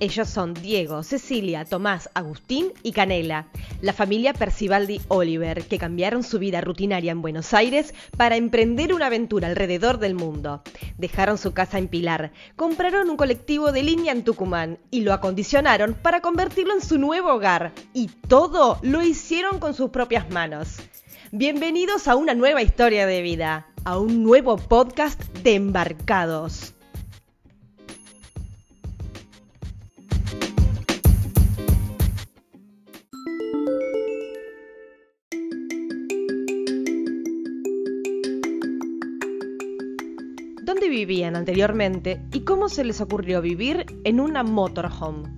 Ellos son Diego, Cecilia, Tomás, Agustín y Canela, la familia Percivaldi Oliver, que cambiaron su vida rutinaria en Buenos Aires para emprender una aventura alrededor del mundo. Dejaron su casa en Pilar, compraron un colectivo de línea en Tucumán y lo acondicionaron para convertirlo en su nuevo hogar. Y todo lo hicieron con sus propias manos. Bienvenidos a una nueva historia de vida, a un nuevo podcast de Embarcados. Vivían anteriormente y cómo se les ocurrió vivir en una motorhome?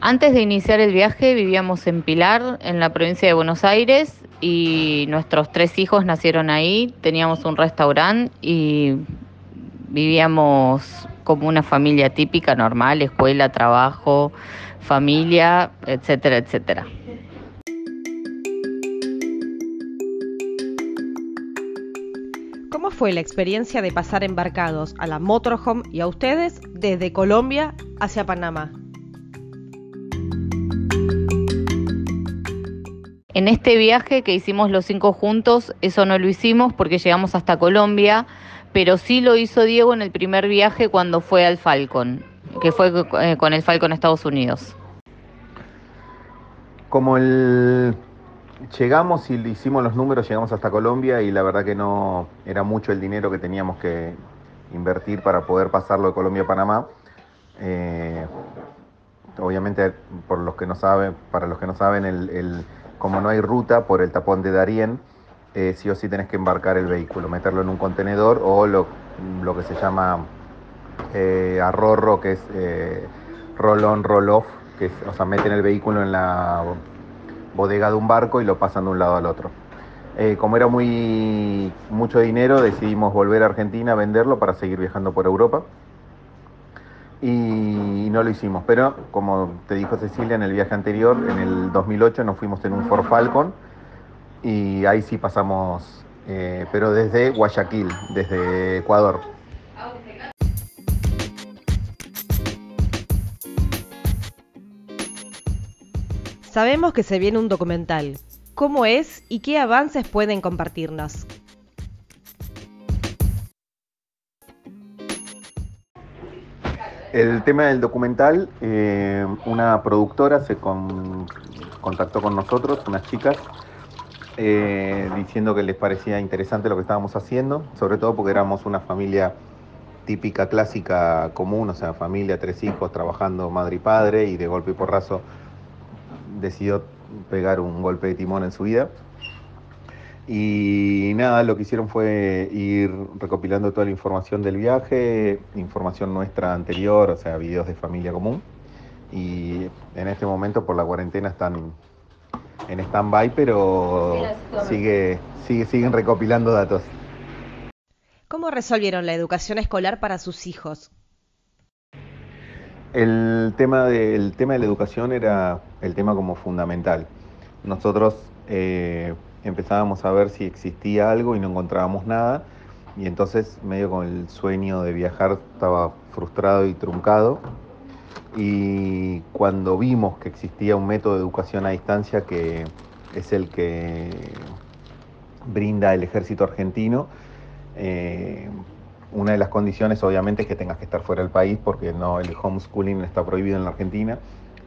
Antes de iniciar el viaje vivíamos en Pilar, en la provincia de Buenos Aires, y nuestros tres hijos nacieron ahí. Teníamos un restaurante y vivíamos como una familia típica, normal, escuela, trabajo, familia, etcétera, etcétera. ¿Cómo fue la experiencia de pasar embarcados a la motorhome y a ustedes desde Colombia hacia Panamá? En este viaje que hicimos los cinco juntos, eso no lo hicimos porque llegamos hasta Colombia, pero sí lo hizo Diego en el primer viaje cuando fue al Falcon, que fue eh, con el Falcon a Estados Unidos. Como el llegamos y hicimos los números, llegamos hasta Colombia y la verdad que no era mucho el dinero que teníamos que invertir para poder pasarlo de Colombia a Panamá. Eh, obviamente, para los que no saben, como no hay ruta por el tapón de Darien, eh, sí o sí tenés que embarcar el vehículo, meterlo en un contenedor o lo, lo que se llama eh, arrorro, que es eh, roll-on, roll-off, que es, o sea, meten el vehículo en la bodega de un barco y lo pasan de un lado al otro. Eh, como era muy mucho dinero, decidimos volver a Argentina, venderlo para seguir viajando por Europa. Y no lo hicimos, pero como te dijo Cecilia en el viaje anterior, en el 2008 nos fuimos en un Ford Falcon y ahí sí pasamos, eh, pero desde Guayaquil, desde Ecuador. Sabemos que se viene un documental. ¿Cómo es y qué avances pueden compartirnos? El tema del documental, eh, una productora se con- contactó con nosotros, unas chicas, eh, diciendo que les parecía interesante lo que estábamos haciendo, sobre todo porque éramos una familia típica, clásica, común, o sea, familia, tres hijos, trabajando madre y padre, y de golpe y porrazo decidió pegar un golpe de timón en su vida. Y nada, lo que hicieron fue ir recopilando toda la información del viaje, información nuestra anterior, o sea, videos de familia común. Y en este momento por la cuarentena están en stand-by, pero sigue, sigue, siguen recopilando datos. ¿Cómo resolvieron la educación escolar para sus hijos? El tema, de, el tema de la educación era el tema como fundamental. Nosotros eh, empezábamos a ver si existía algo y no encontrábamos nada. Y entonces, medio con el sueño de viajar, estaba frustrado y truncado. Y cuando vimos que existía un método de educación a distancia que es el que brinda el ejército argentino, eh, una de las condiciones obviamente es que tengas que estar fuera del país porque no el homeschooling está prohibido en la Argentina.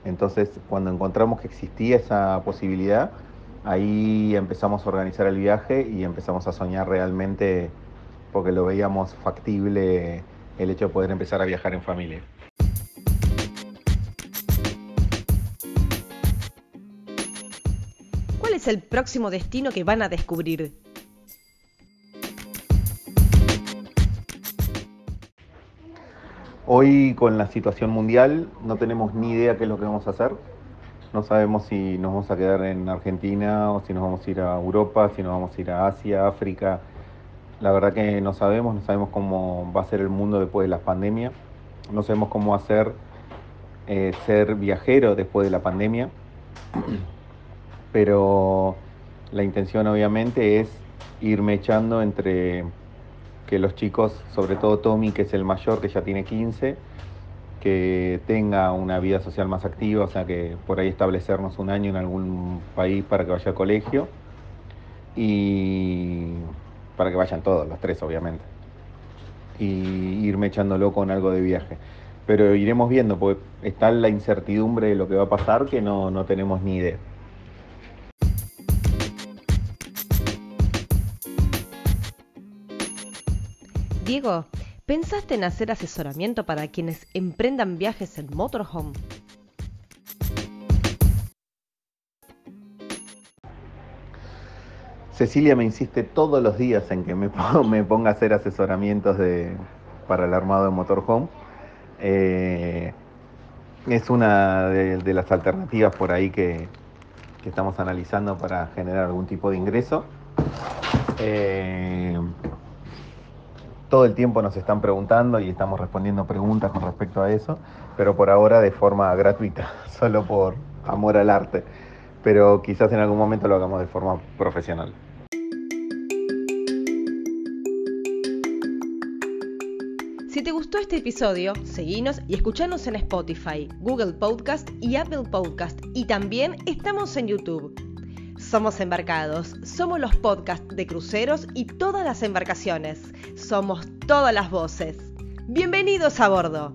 Entonces, cuando encontramos que existía esa posibilidad, ahí empezamos a organizar el viaje y empezamos a soñar realmente porque lo veíamos factible el hecho de poder empezar a viajar en familia. ¿Cuál es el próximo destino que van a descubrir? Hoy con la situación mundial no tenemos ni idea qué es lo que vamos a hacer. No sabemos si nos vamos a quedar en Argentina o si nos vamos a ir a Europa, si nos vamos a ir a Asia, África. La verdad que no sabemos, no sabemos cómo va a ser el mundo después de la pandemia. No sabemos cómo hacer eh, ser viajero después de la pandemia. Pero la intención obviamente es irme echando entre que los chicos, sobre todo Tommy, que es el mayor, que ya tiene 15, que tenga una vida social más activa, o sea que por ahí establecernos un año en algún país para que vaya al colegio y para que vayan todos, los tres obviamente, y irme echándolo con algo de viaje. Pero iremos viendo, porque está la incertidumbre de lo que va a pasar que no, no tenemos ni idea. Diego, ¿pensaste en hacer asesoramiento para quienes emprendan viajes en motorhome? Cecilia me insiste todos los días en que me, ponga a hacer asesoramientos de, para el armado de motorhome. Eh, es una de, las alternativas por ahí que, estamos analizando para generar algún tipo de ingreso. Eh, todo el tiempo nos están preguntando y estamos respondiendo preguntas con respecto a eso, pero por ahora de forma gratuita, solo por amor al arte. Pero quizás en algún momento lo hagamos de forma profesional. Si te gustó este episodio, seguinos y escuchanos en Spotify, Google Podcast y Apple Podcast. Y también estamos en YouTube. Somos Embarcados, somos los podcasts de cruceros y todas las embarcaciones. Somos todas las voces. Bienvenidos a bordo.